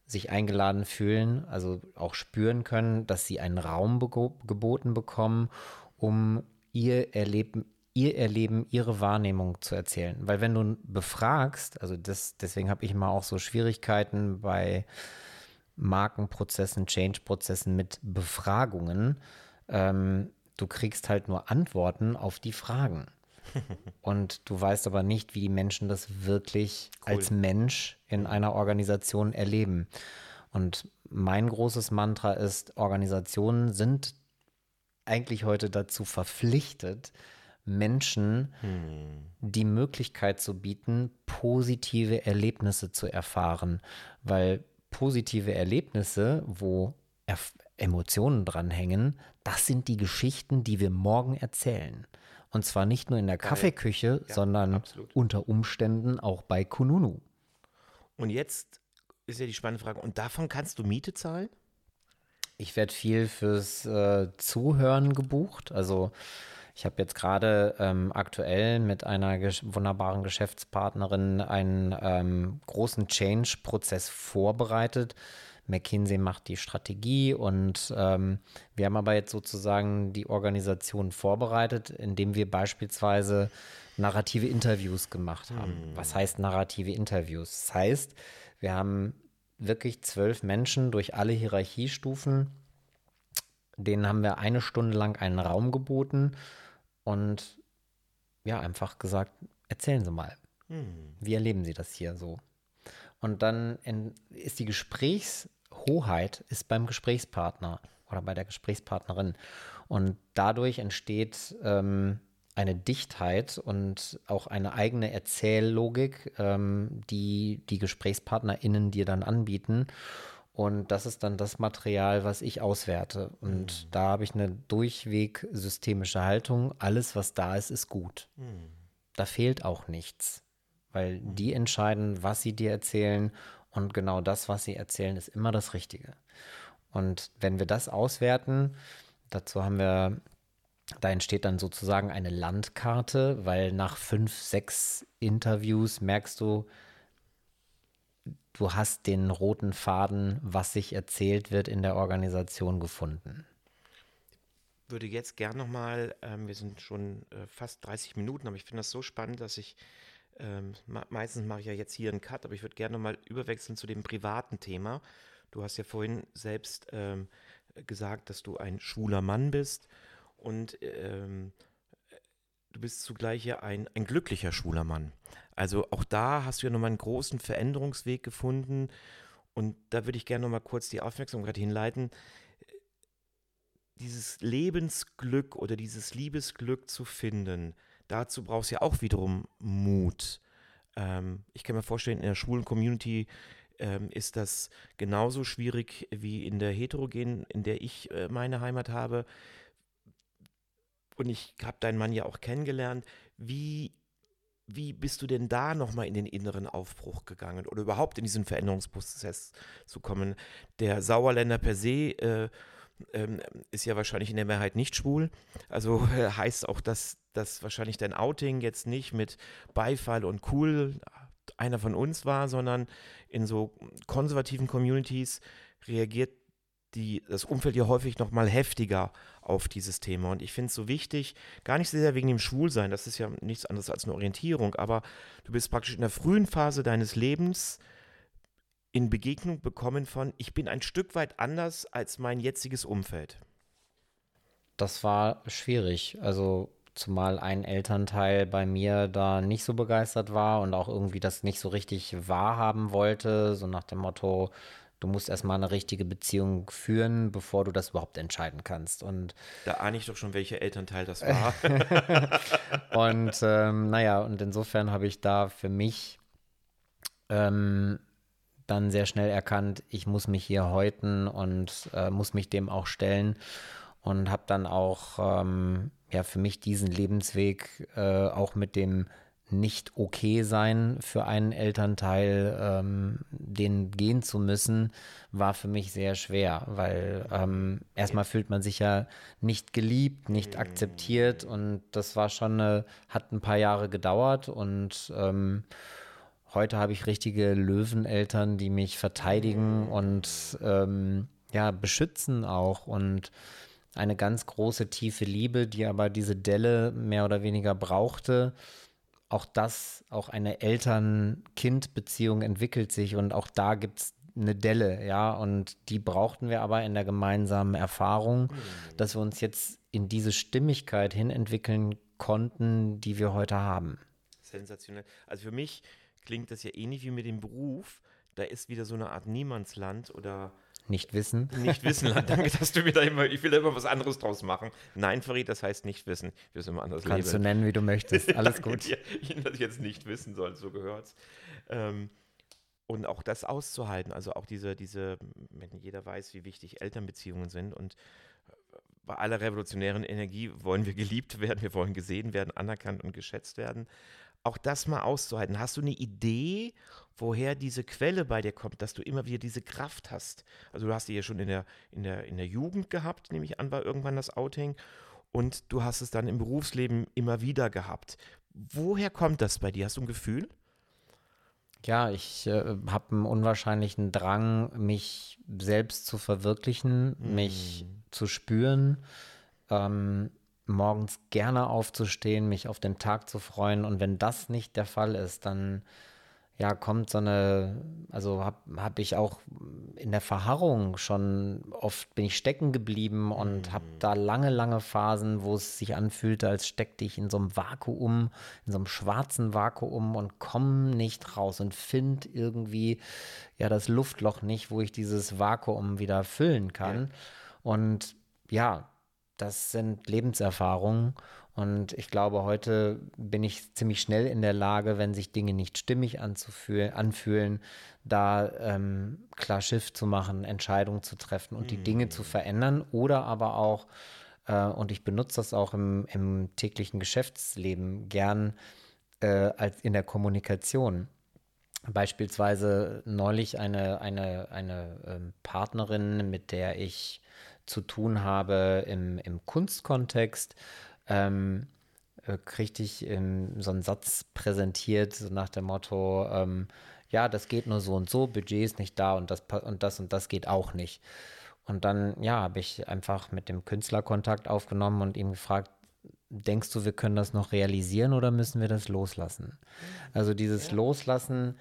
sich eingeladen fühlen, also auch spüren können, dass sie einen Raum bego- geboten bekommen, um ihr Erleben, ihr Erleben, ihre Wahrnehmung zu erzählen. Weil wenn du befragst, also das, deswegen habe ich immer auch so Schwierigkeiten bei Markenprozessen, Change-Prozessen mit Befragungen. Ähm, du kriegst halt nur Antworten auf die Fragen. Und du weißt aber nicht, wie die Menschen das wirklich als Mensch in einer Organisation erleben. Und mein großes Mantra ist, Organisationen sind eigentlich heute dazu verpflichtet, Menschen die Möglichkeit zu bieten, positive Erlebnisse zu erfahren. Weil positive Erlebnisse, wo Erf Emotionen dranhängen, das sind die Geschichten, die wir morgen erzählen. Und zwar nicht nur in der Kaffeeküche, sondern absolut. unter Umständen auch bei Kununu. Und jetzt ist ja die spannende Frage, und davon kannst du Miete zahlen? Ich werde viel fürs äh, Zuhören gebucht. Also ich habe jetzt gerade ähm, aktuell mit einer gesch wunderbaren Geschäftspartnerin einen ähm, großen Change-Prozess vorbereitet. McKinsey macht die Strategie und ähm, wir haben aber jetzt sozusagen die Organisation vorbereitet, indem wir beispielsweise narrative Interviews gemacht haben. Was heißt narrative Interviews? Das heißt, wir haben wirklich zwölf Menschen durch alle Hierarchiestufen. Denen haben wir eine Stunde lang einen Raum geboten und ja, einfach gesagt, erzählen Sie mal. Wie erleben Sie das hier so? Und dann ist die Gesprächshoheit ist beim Gesprächspartner oder bei der Gesprächspartnerin. Und dadurch entsteht ähm, eine Dichtheit und auch eine eigene Erzähllogik, ähm, die die GesprächspartnerInnen dir dann anbieten. Und das ist dann das Material, was ich auswerte. Und da habe ich eine durchweg systemische Haltung. Alles, was da ist, ist gut. Da fehlt auch nichts, weil die entscheiden, was sie dir erzählen. Und genau das, was sie erzählen, ist immer das Richtige. Und wenn wir das auswerten, dazu haben wir, da entsteht dann sozusagen eine Landkarte, weil nach fünf, sechs Interviews merkst du, du hast den roten Faden, was sich erzählt wird in der Organisation gefunden. würde jetzt gern nochmal, ähm, wir sind schon äh, fast 30 Minuten, aber ich finde das so spannend, dass ich, ähm, me meistens mache ich ja jetzt hier einen Cut, aber ich würde gerne nochmal überwechseln zu dem privaten Thema. Du hast ja vorhin selbst ähm, gesagt, dass du ein schwuler Mann bist und ähm, du bist zugleich ja ein, ein glücklicher schwuler Mann. Also auch da hast du ja nochmal einen großen Veränderungsweg gefunden und da würde ich gerne nochmal kurz die Aufmerksamkeit hinleiten dieses Lebensglück oder dieses Liebesglück zu finden, dazu brauchst du ja auch wiederum Mut. Ähm, ich kann mir vorstellen, in der schwulen Community ähm, ist das genauso schwierig wie in der heterogenen, in der ich äh, meine Heimat habe. Und ich habe deinen Mann ja auch kennengelernt. Wie, wie bist du denn da nochmal in den inneren Aufbruch gegangen oder überhaupt in diesen Veränderungsprozess zu kommen? Der Sauerländer per se äh, ähm, ist ja wahrscheinlich in der Mehrheit nicht schwul. Also äh, heißt auch, dass, dass wahrscheinlich dein Outing jetzt nicht mit Beifall und cool einer von uns war, sondern in so konservativen Communities reagiert die, das Umfeld ja häufig noch mal heftiger auf dieses Thema. Und ich finde es so wichtig, gar nicht so sehr wegen dem Schwulsein, das ist ja nichts anderes als eine Orientierung, aber du bist praktisch in der frühen Phase deines Lebens in Begegnung bekommen von, ich bin ein Stück weit anders als mein jetziges Umfeld. Das war schwierig. Also zumal ein Elternteil bei mir da nicht so begeistert war und auch irgendwie das nicht so richtig wahrhaben wollte, so nach dem Motto, du musst erstmal eine richtige Beziehung führen, bevor du das überhaupt entscheiden kannst. Und da ahne ich doch schon, welcher Elternteil das war. und ähm, naja, und insofern habe ich da für mich ähm, dann sehr schnell erkannt, ich muss mich hier häuten und äh, muss mich dem auch stellen und habe dann auch ähm, ja für mich diesen Lebensweg äh, auch mit dem nicht okay sein für einen Elternteil, ähm, den gehen zu müssen, war für mich sehr schwer, weil ähm, erstmal fühlt man sich ja nicht geliebt, nicht akzeptiert und das war schon eine, hat ein paar Jahre gedauert und ähm, heute habe ich richtige Löweneltern, die mich verteidigen und ähm, ja, beschützen auch und eine ganz große, tiefe Liebe, die aber diese Delle mehr oder weniger brauchte. Auch das, auch eine Eltern-Kind-Beziehung entwickelt sich und auch da gibt es eine Delle, ja, und die brauchten wir aber in der gemeinsamen Erfahrung, dass wir uns jetzt in diese Stimmigkeit hin entwickeln konnten, die wir heute haben. Sensationell. Also für mich klingt das ja ähnlich wie mit dem Beruf. Da ist wieder so eine Art Niemandsland oder nicht wissen. Nicht wissen, danke, dass du mir da immer, ich will da immer was anderes draus machen. Nein, Farid, das heißt nicht wissen. Wir sind immer anders Kannst leben. du nennen, wie du möchtest. Alles gut. Dir, dass ich jetzt nicht wissen soll, so gehört's. Ähm, und auch das auszuhalten, also auch diese, diese, wenn jeder weiß, wie wichtig Elternbeziehungen sind und bei aller revolutionären Energie wollen wir geliebt werden, wir wollen gesehen werden, anerkannt und geschätzt werden auch das mal auszuhalten. Hast du eine Idee, woher diese Quelle bei dir kommt, dass du immer wieder diese Kraft hast? Also du hast die ja schon in der, in der, in der Jugend gehabt, nehme ich an, war irgendwann das Outing. Und du hast es dann im Berufsleben immer wieder gehabt. Woher kommt das bei dir? Hast du ein Gefühl? Ja, ich äh, habe einen unwahrscheinlichen Drang, mich selbst zu verwirklichen, mm. mich zu spüren. Ähm, morgens gerne aufzustehen, mich auf den Tag zu freuen. Und wenn das nicht der Fall ist, dann ja, kommt so eine, also habe hab ich auch in der Verharrung schon oft bin ich stecken geblieben und mhm. habe da lange, lange Phasen, wo es sich anfühlte, als steckte ich in so einem Vakuum, in so einem schwarzen Vakuum und komme nicht raus und finde irgendwie ja das Luftloch nicht, wo ich dieses Vakuum wieder füllen kann. Ja. Und ja, das sind Lebenserfahrungen. Und ich glaube, heute bin ich ziemlich schnell in der Lage, wenn sich Dinge nicht stimmig anfühlen, da ähm, klar Schiff zu machen, Entscheidungen zu treffen und mhm. die Dinge zu verändern oder aber auch, äh, und ich benutze das auch im, im täglichen Geschäftsleben gern äh, als in der Kommunikation. Beispielsweise neulich eine, eine, eine ähm, Partnerin, mit der ich zu tun habe im, im Kunstkontext, ähm, äh, kriegte ich in, so einen Satz präsentiert, so nach dem Motto, ähm, ja, das geht nur so und so, Budget ist nicht da und das und das und das geht auch nicht. Und dann, ja, habe ich einfach mit dem Künstler Kontakt aufgenommen und ihm gefragt, denkst du, wir können das noch realisieren oder müssen wir das loslassen? Also dieses ja. Loslassen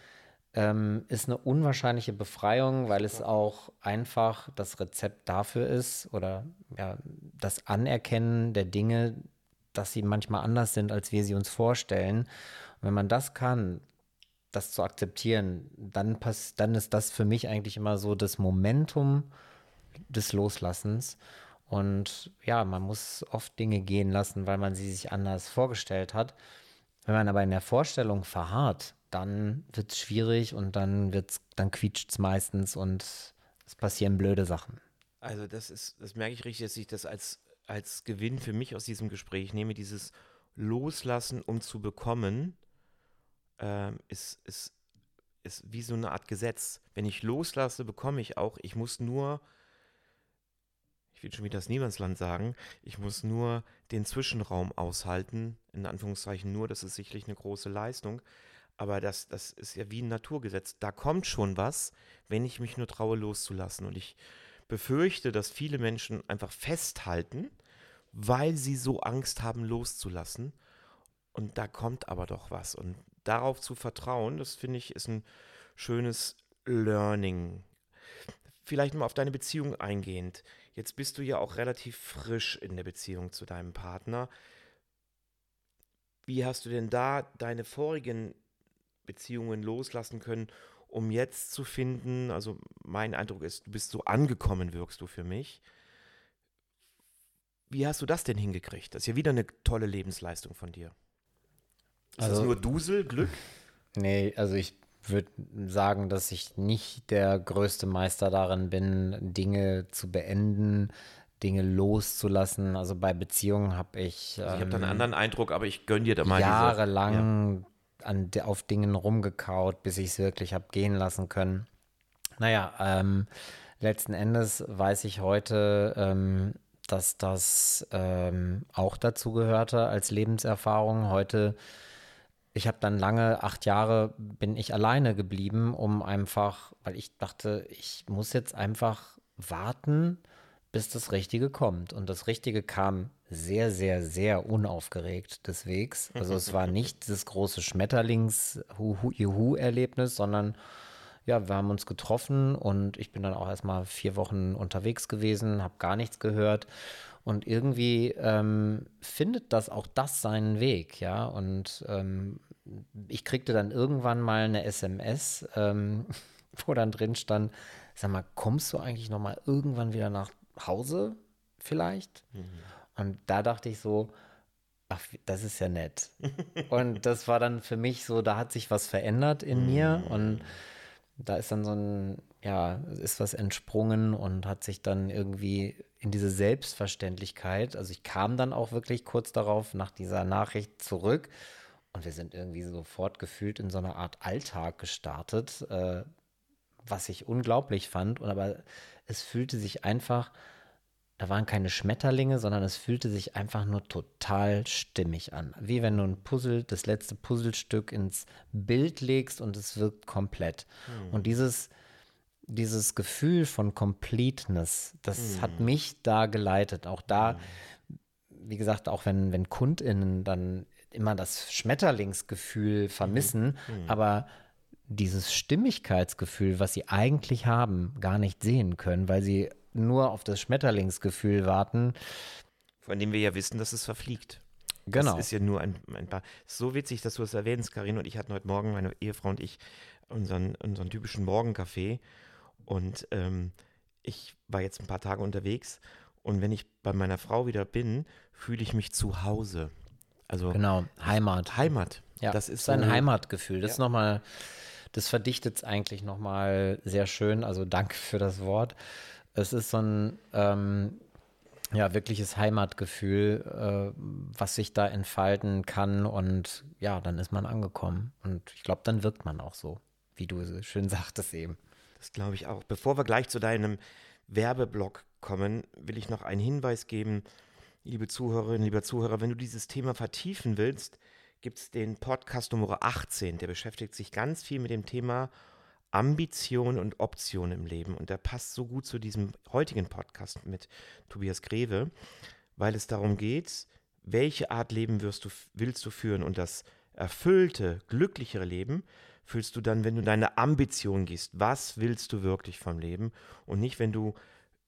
ähm, ist eine unwahrscheinliche Befreiung, weil es auch einfach das Rezept dafür ist oder ja, das Anerkennen der Dinge, dass sie manchmal anders sind, als wir sie uns vorstellen. Und wenn man das kann, das zu akzeptieren, dann, pass dann ist das für mich eigentlich immer so das Momentum des Loslassens. Und ja, man muss oft Dinge gehen lassen, weil man sie sich anders vorgestellt hat. Wenn man aber in der Vorstellung verharrt, dann wird es schwierig und dann wird's, dann quietscht es meistens und es passieren blöde Sachen. Also das ist, das merke ich richtig, dass ich das als, als Gewinn für mich aus diesem Gespräch nehme, dieses Loslassen, um zu bekommen, ähm, ist, ist, ist wie so eine Art Gesetz. Wenn ich loslasse, bekomme ich auch. Ich muss nur, ich will schon wieder das Niemandsland sagen, ich muss nur den Zwischenraum aushalten, in Anführungszeichen nur, das ist sicherlich eine große Leistung, aber das, das ist ja wie ein Naturgesetz. Da kommt schon was, wenn ich mich nur traue, loszulassen. Und ich befürchte, dass viele Menschen einfach festhalten, weil sie so Angst haben, loszulassen. Und da kommt aber doch was. Und darauf zu vertrauen, das finde ich, ist ein schönes Learning. Vielleicht mal auf deine Beziehung eingehend. Jetzt bist du ja auch relativ frisch in der Beziehung zu deinem Partner. Wie hast du denn da deine vorigen Beziehungen loslassen können, um jetzt zu finden, also mein Eindruck ist, du bist so angekommen, wirkst du für mich. Wie hast du das denn hingekriegt? Das ist ja wieder eine tolle Lebensleistung von dir. Ist also, das nur Dusel, Glück? Nee, also ich würde sagen, dass ich nicht der größte Meister darin bin, Dinge zu beenden, Dinge loszulassen. Also bei Beziehungen habe ich. Also ich habe da einen ähm, anderen Eindruck, aber ich gönne dir da mal jahrelang. An, auf Dingen rumgekaut, bis ich es wirklich habe gehen lassen können. Naja, ähm, letzten Endes weiß ich heute, ähm, dass das ähm, auch dazu gehörte als Lebenserfahrung. Heute ich habe dann lange, acht Jahre, bin ich alleine geblieben, um einfach, weil ich dachte, ich muss jetzt einfach warten, bis das Richtige kommt. Und das Richtige kam sehr, sehr, sehr unaufgeregt des Wegs. Also es war nicht das große Schmetterlings-Juhu-Erlebnis, sondern ja, wir haben uns getroffen und ich bin dann auch erstmal vier Wochen unterwegs gewesen, habe gar nichts gehört. Und irgendwie ähm, findet das auch das seinen Weg, ja. Und ähm, ich kriegte dann irgendwann mal eine SMS, ähm, wo dann drin stand, sag mal, kommst du eigentlich noch mal irgendwann wieder nach Hause vielleicht? Mhm. Und da dachte ich so, ach, das ist ja nett. und das war dann für mich so, da hat sich was verändert in mhm. mir und da ist dann so ein, ja, ist was entsprungen und hat sich dann irgendwie in diese Selbstverständlichkeit, also ich kam dann auch wirklich kurz darauf nach dieser Nachricht zurück und wir sind irgendwie sofort gefühlt in so einer Art Alltag gestartet, äh, was ich unglaublich fand. Und aber es fühlte sich einfach, da waren keine Schmetterlinge, sondern es fühlte sich einfach nur total stimmig an. Wie wenn du ein Puzzle, das letzte Puzzlestück ins Bild legst und es wirkt komplett. Hm. Und dieses, dieses Gefühl von Completeness, das hm. hat mich da geleitet. Auch da, hm. wie gesagt, auch wenn, wenn KundInnen dann immer das Schmetterlingsgefühl vermissen, mhm. mhm. aber dieses Stimmigkeitsgefühl, was sie eigentlich haben, gar nicht sehen können, weil sie nur auf das Schmetterlingsgefühl warten. Von dem wir ja wissen, dass es verfliegt. Genau. Das ist ja nur ein, ein paar. So witzig, dass du es erwähnst, Karin und ich hatten heute Morgen, meine Ehefrau und ich, unseren, unseren typischen Morgenkaffee. Und ähm, ich war jetzt ein paar Tage unterwegs. Und wenn ich bei meiner Frau wieder bin, fühle ich mich zu Hause. Also genau, Heimat. Heimat. Ja, das ist sein so, Heimatgefühl. Das ja. ist nochmal, das verdichtet es eigentlich nochmal sehr schön. Also danke für das Wort. Es ist so ein ähm, ja, wirkliches Heimatgefühl, äh, was sich da entfalten kann und ja, dann ist man angekommen. Und ich glaube, dann wirkt man auch so, wie du schön sagtest eben. Das glaube ich auch. Bevor wir gleich zu deinem Werbeblock kommen, will ich noch einen Hinweis geben liebe Zuhörerinnen, lieber Zuhörer, wenn du dieses Thema vertiefen willst, gibt es den Podcast Nummer 18, der beschäftigt sich ganz viel mit dem Thema Ambition und Option im Leben. Und der passt so gut zu diesem heutigen Podcast mit Tobias Greve, weil es darum geht, welche Art Leben wirst du, willst du führen und das erfüllte, glücklichere Leben fühlst du dann, wenn du deine Ambition gehst. Was willst du wirklich vom Leben und nicht, wenn du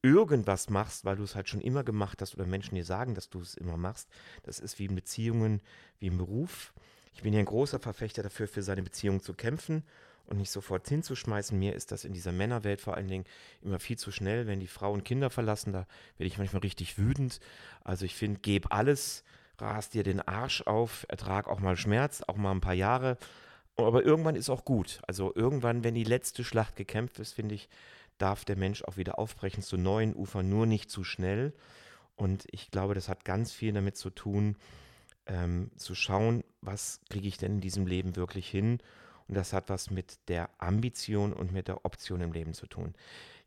irgendwas machst, weil du es halt schon immer gemacht hast oder Menschen dir sagen, dass du es immer machst. Das ist wie in Beziehungen, wie im Beruf. Ich bin ja ein großer Verfechter dafür, für seine Beziehung zu kämpfen und nicht sofort hinzuschmeißen. Mir ist das in dieser Männerwelt vor allen Dingen immer viel zu schnell, wenn die Frauen Kinder verlassen. Da werde ich manchmal richtig wütend. Also ich finde, geb alles, rast dir den Arsch auf, ertrag auch mal Schmerz, auch mal ein paar Jahre. Aber irgendwann ist auch gut. Also irgendwann, wenn die letzte Schlacht gekämpft ist, finde ich, darf der Mensch auch wieder aufbrechen zu neuen Ufern, nur nicht zu schnell. Und ich glaube, das hat ganz viel damit zu tun, ähm, zu schauen, was kriege ich denn in diesem Leben wirklich hin. Und das hat was mit der Ambition und mit der Option im Leben zu tun.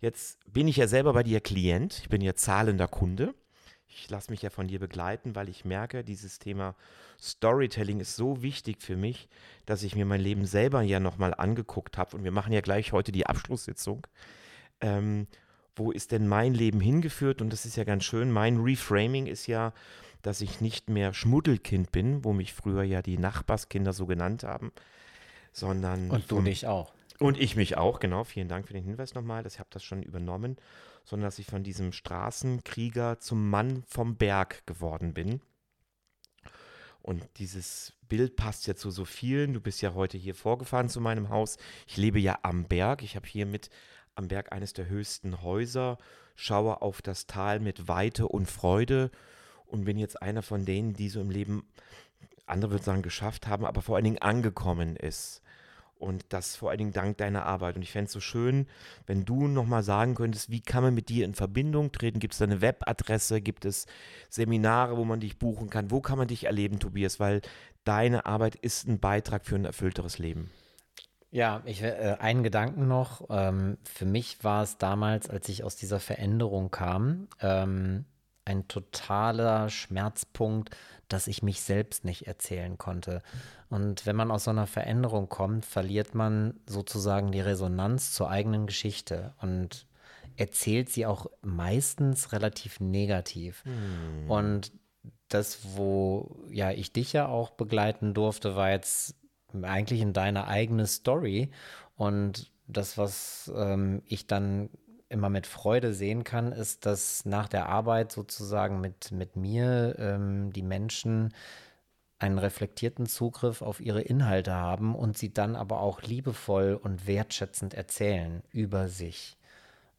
Jetzt bin ich ja selber bei dir Klient, ich bin ja zahlender Kunde. Ich lasse mich ja von dir begleiten, weil ich merke, dieses Thema Storytelling ist so wichtig für mich, dass ich mir mein Leben selber ja nochmal angeguckt habe. Und wir machen ja gleich heute die Abschlusssitzung. Ähm, wo ist denn mein Leben hingeführt? Und das ist ja ganz schön. Mein Reframing ist ja, dass ich nicht mehr Schmuddelkind bin, wo mich früher ja die Nachbarskinder so genannt haben, sondern. Und du dich auch. Und ich mich auch, genau. Vielen Dank für den Hinweis nochmal. Das- Ich habe das schon übernommen, sondern dass ich von diesem Straßenkrieger zum Mann vom Berg geworden bin. Und dieses Bild passt ja zu so vielen. Du bist ja heute hier vorgefahren zu meinem Haus. Ich lebe ja am Berg. Ich habe hier mit am Berg eines der höchsten Häuser, schaue auf das Tal mit Weite und Freude und bin jetzt einer von denen, die so im Leben, andere würden sagen, geschafft haben, aber vor allen Dingen angekommen ist. Und das vor allen Dingen dank deiner Arbeit. Und ich fände es so schön, wenn du nochmal sagen könntest, wie kann man mit dir in Verbindung treten? Gibt es da eine Webadresse? Gibt es Seminare, wo man dich buchen kann? Wo kann man dich erleben, Tobias? Weil deine Arbeit ist ein Beitrag für ein erfüllteres Leben. Ja, ich, äh, einen Gedanken noch. Ähm, für mich war es damals, als ich aus dieser Veränderung kam, ähm, ein totaler Schmerzpunkt, dass ich mich selbst nicht erzählen konnte. Und wenn man aus so einer Veränderung kommt, verliert man sozusagen die Resonanz zur eigenen Geschichte und erzählt sie auch meistens relativ negativ. Und das, wo ja ich dich ja auch begleiten durfte, war jetzt eigentlich in deine eigene Story. Und das, was ähm, ich dann immer mit Freude sehen kann, ist, dass nach der Arbeit sozusagen mit, mit mir ähm, die Menschen einen reflektierten Zugriff auf ihre Inhalte haben und sie dann aber auch liebevoll und wertschätzend erzählen über sich.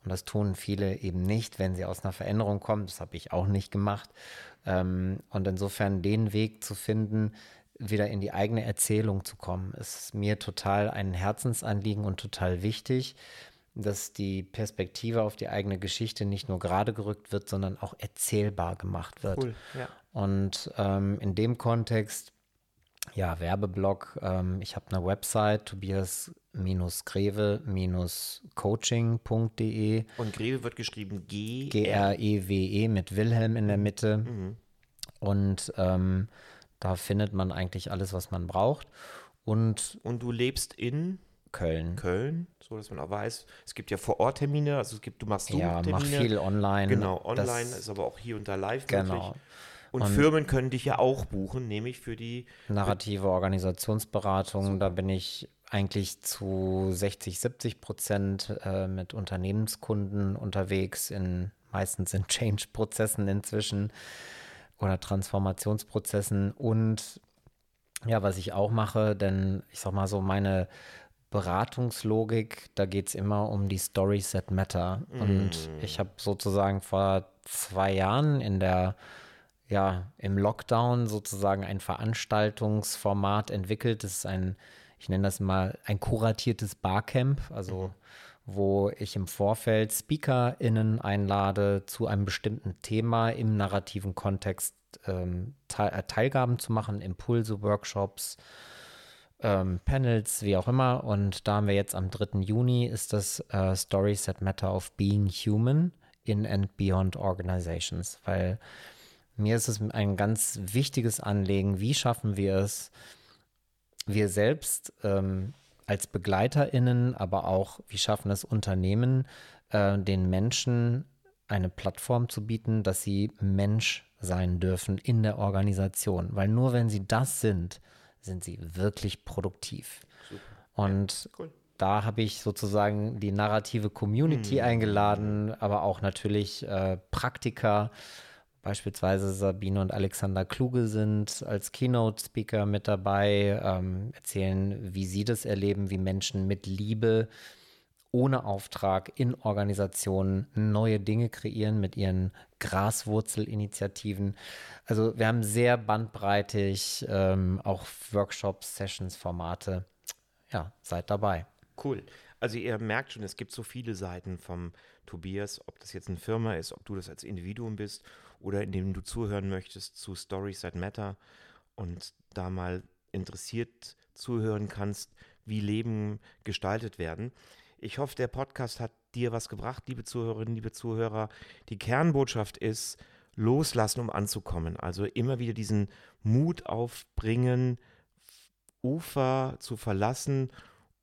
Und das tun viele eben nicht, wenn sie aus einer Veränderung kommen. Das habe ich auch nicht gemacht. Ähm, und insofern den Weg zu finden, wieder in die eigene Erzählung zu kommen, ist mir total ein Herzensanliegen und total wichtig, dass die Perspektive auf die eigene Geschichte nicht nur gerade gerückt wird, sondern auch erzählbar gemacht wird. ja. Und ähm, in dem Kontext, ja, Werbeblock, ähm, ich habe eine Website, tobias-greve-coaching.de, Und Greve wird geschrieben G. G-R-E-W-E E mit Wilhelm in der Mitte. Und ähm, da findet man eigentlich alles, was man braucht. Und Und du lebst in Köln. Köln, so dass man auch weiß, es gibt ja Vor-Ort-Termine, also es gibt, du machst Ja, Zoom-Termine. mach viel online. Genau, online Das- ist aber auch hier und da live Genau. möglich. Und, Firmen können dich ja auch buchen, nämlich für die Narrative Organisationsberatung, da bin ich eigentlich zu 60, 70 Prozent äh, mit Unternehmenskunden unterwegs, in meistens in Change-Prozessen inzwischen oder Transformationsprozessen. Und ja, was ich auch mache, denn ich sag mal so, meine Beratungslogik, da geht es immer um die Stories that matter. Und ich habe sozusagen vor zwei Jahren in der ja, im Lockdown sozusagen ein Veranstaltungsformat entwickelt. Das ist ein, ich nenne das mal ein kuratiertes Barcamp, also wo ich im Vorfeld SpeakerInnen einlade, zu einem bestimmten Thema im narrativen Kontext ähm, Teil, äh, Teilgaben zu machen, Impulse, Workshops, ähm, Panels, wie auch immer. Und da haben wir jetzt am 3. Juni ist das äh, Stories that Matter of Being Human in and Beyond Organizations, weil mir ist es ein ganz wichtiges Anliegen, wie schaffen wir es, wir selbst ähm, als BegleiterInnen, aber auch, wie schaffen es Unternehmen, äh, den Menschen eine Plattform zu bieten, dass sie Mensch sein dürfen in der Organisation. Weil nur wenn sie das sind, sind sie wirklich produktiv. Und Cool. da habe ich sozusagen die narrative Community eingeladen, aber auch natürlich äh, Praktiker, beispielsweise Sabine und Alexander Kluge sind als Keynote-Speaker mit dabei, ähm, erzählen, wie sie das erleben, wie Menschen mit Liebe ohne Auftrag in Organisationen neue Dinge kreieren mit ihren Graswurzelinitiativen. Also wir haben sehr bandbreitig ähm, auch Workshops, Sessions, Formate. Ja, seid dabei. Cool. Also ihr merkt schon, es gibt so viele Seiten vom Tobias, ob das jetzt eine Firma ist, ob du das als Individuum bist oder indem du zuhören möchtest zu Stories That Matter und da mal interessiert zuhören kannst, wie Leben gestaltet werden. Ich hoffe, der Podcast hat dir was gebracht, liebe Zuhörerinnen, liebe Zuhörer. Die Kernbotschaft ist, loslassen, um anzukommen. Also immer wieder diesen Mut aufbringen, Ufer zu verlassen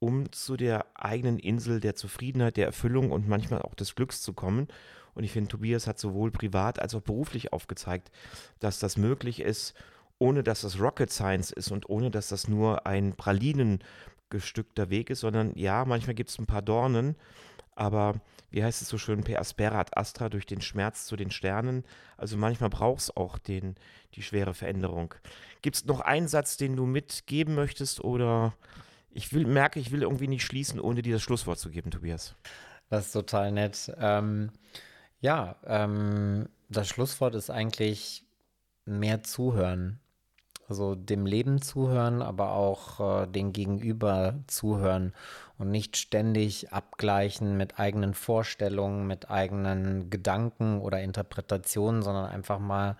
um zu der eigenen Insel der Zufriedenheit, der Erfüllung und manchmal auch des Glücks zu kommen. Und ich finde, Tobias hat sowohl privat als auch beruflich aufgezeigt, dass das möglich ist, ohne dass das Rocket Science ist und ohne dass das nur ein pralinengestückter Weg ist, sondern ja, manchmal gibt es ein paar Dornen, aber wie heißt es so schön, per aspera ad astra, durch den Schmerz zu den Sternen. Also manchmal braucht es auch den, die schwere Veränderung. Gibt es noch einen Satz, den du mitgeben möchtest oder ich will, merke, ich will irgendwie nicht schließen, ohne dir das Schlusswort zu geben, Tobias. Das ist total nett. Ähm, ja, ähm, das Schlusswort ist eigentlich mehr zuhören. Also dem Leben zuhören, aber auch äh, den Gegenüber zuhören und nicht ständig abgleichen mit eigenen Vorstellungen, mit eigenen Gedanken oder Interpretationen, sondern einfach mal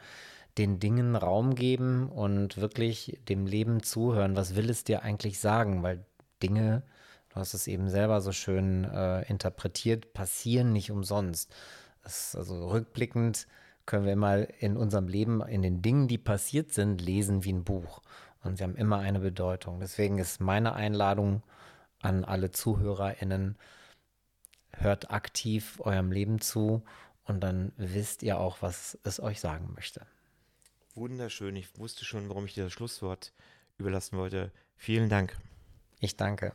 den Dingen Raum geben und wirklich dem Leben zuhören. Was will es dir eigentlich sagen? Weil Dinge, du hast es eben selber so schön äh, interpretiert, passieren nicht umsonst. Also rückblickend können wir mal in unserem Leben, in den Dingen, die passiert sind, lesen wie ein Buch. Und sie haben immer eine Bedeutung. Deswegen ist meine Einladung an alle ZuhörerInnen, hört aktiv eurem Leben zu und dann wisst ihr auch, was es euch sagen möchte. Wunderschön. Ich wusste schon, warum ich dir das Schlusswort überlassen wollte. Vielen Dank. Ich danke.